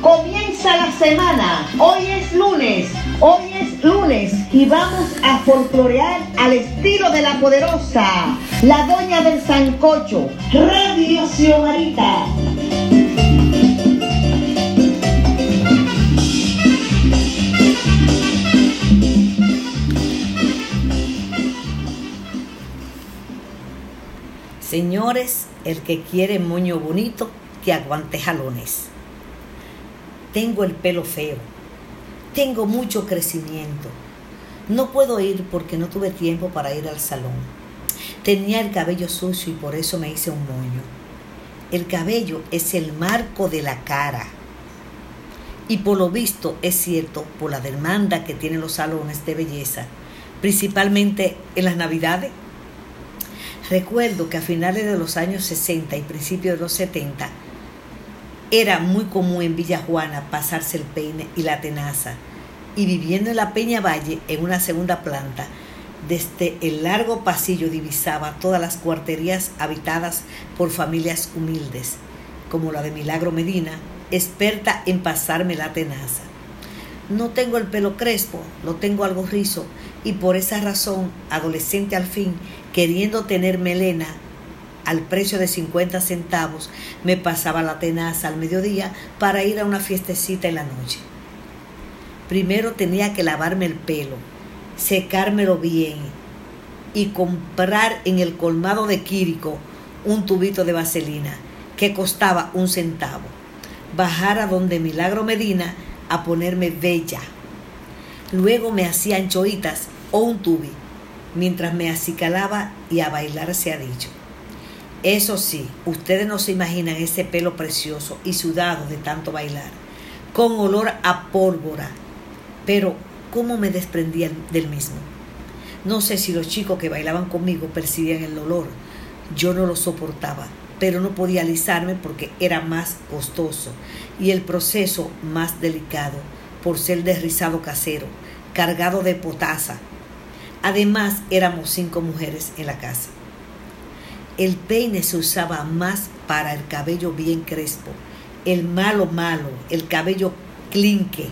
Comienza la semana. Hoy es lunes. Hoy es lunes y vamos a folclorear al estilo de la poderosa, la doña del sancocho, Radio Xiomarita. Señores, el que quiere moño bonito, que aguante jalones. Tengo el pelo feo. Tengo mucho crecimiento. No puedo ir porque no tuve tiempo para ir al salón. Tenía el cabello sucio y por eso me hice un moño. El cabello es el marco de la cara. Y por lo visto es cierto por la demanda que tienen los salones de belleza, principalmente en las navidades Recuerdo que a finales de los años 60 y principios de los 70 era muy común en Villa Juana pasarse el peine y la tenaza y viviendo en la Peña Valle en una segunda planta, desde el largo pasillo divisaba todas las cuarterías habitadas por familias humildes, como la de Milagro Medina, experta en pasarme la tenaza. No tengo el pelo crespo, lo tengo algo rizo y por esa razón, adolescente al fin, queriendo tener melena al precio de 50 centavos, me pasaba la tenaza al mediodía para ir a una fiestecita en la noche. Primero tenía que lavarme el pelo, secármelo bien y comprar en el colmado de Quírico un tubito de vaselina que costaba un centavo. Bajar a donde Milagro Medina a ponerme bella. Luego me hacía anchoitas o un tubi mientras me acicalaba y a bailar se ha dicho. Eso sí, ustedes no se imaginan ese pelo precioso y sudado de tanto bailar, con olor a pólvora, pero cómo me desprendían del mismo. No sé si los chicos que bailaban conmigo percibían el olor, yo no lo soportaba, pero no podía alisarme porque era más costoso y el proceso más delicado por ser de rizado casero, cargado de potasa, Además, éramos cinco mujeres en la casa. El peine se usaba más para el cabello bien crespo, el malo malo, el cabello clinque.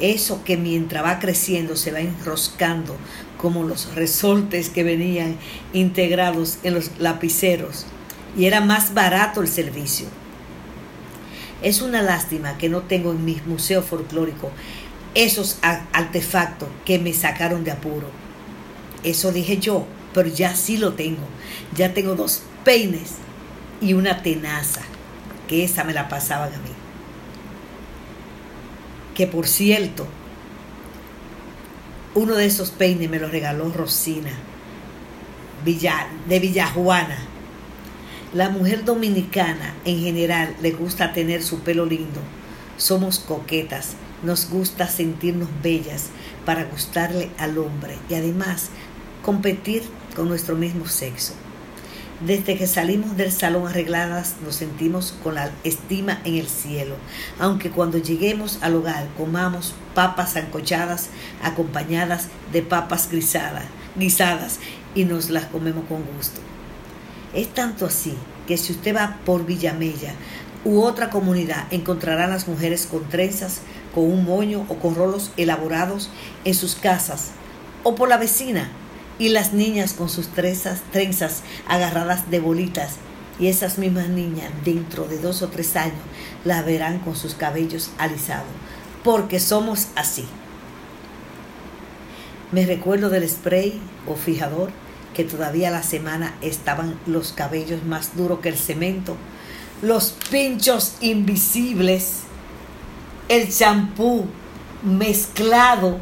Eso que mientras va creciendo se va enroscando como los resortes que venían integrados en los lapiceros y era más barato el servicio. Es una lástima que no tengo en mi museo folclórico esos artefactos que me sacaron de apuro. Eso dije yo, pero ya sí lo tengo. Ya tengo dos peines y una tenaza, que esa me la pasaban a mí. Que por cierto, uno de esos peines me lo regaló Rosina Villa, de Villajuana. La mujer dominicana en general le gusta tener su pelo lindo. Somos coquetas nos gusta sentirnos bellas para gustarle al hombre y además competir con nuestro mismo sexo. Desde que salimos del salón arregladas nos sentimos con la estima en el cielo, aunque cuando lleguemos al hogar comamos papas ancochadas acompañadas de papas grisadas, guisadas y nos las comemos con gusto. Es tanto así que si usted va por Villamella u otra comunidad encontrará a las mujeres con trenzas, con un moño o con rolos elaborados en sus casas o por la vecina y las niñas con sus trenzas, trenzas agarradas de bolitas. Y esas mismas niñas dentro de dos o tres años las verán con sus cabellos alisados. Porque somos así. Me recuerdo del spray o fijador que todavía la semana estaban los cabellos más duros que el cemento, los pinchos invisibles. El champú mezclado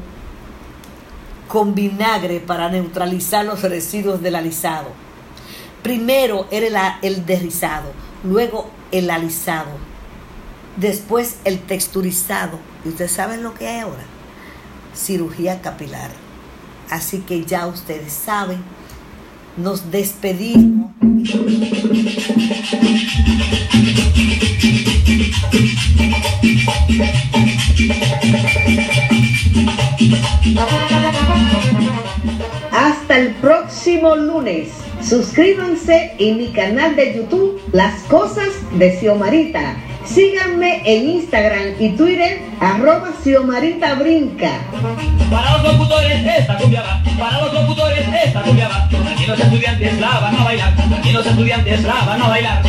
con vinagre para neutralizar los residuos del alisado. Primero era el, el derrizado, luego el alisado, después el texturizado. ¿Y ustedes saben lo que hay ahora? Cirugía capilar. Así que ya ustedes saben, nos despedimos. Lunes. Suscríbanse en mi canal de YouTube Las Cosas de Xiomarita Síganme en Instagram y Twitter, arroba Xiomarita Brinca. Para los locutores esta cumbia va, para los locutores esta cumbia va. Aquí los estudiantes la van a bailar, aquí los estudiantes la van a bailar.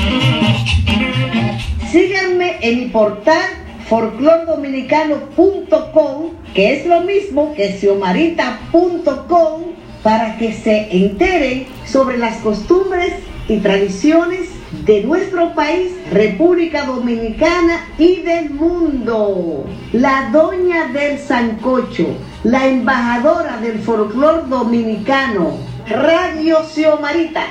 Síganme en mi portal folclordominicano.com, que es lo mismo que xiomarita.com, para que se enteren sobre las costumbres y tradiciones de nuestro país, República Dominicana y del mundo. La doña del Sancocho, la embajadora del folclor dominicano, Radio Xiomarita.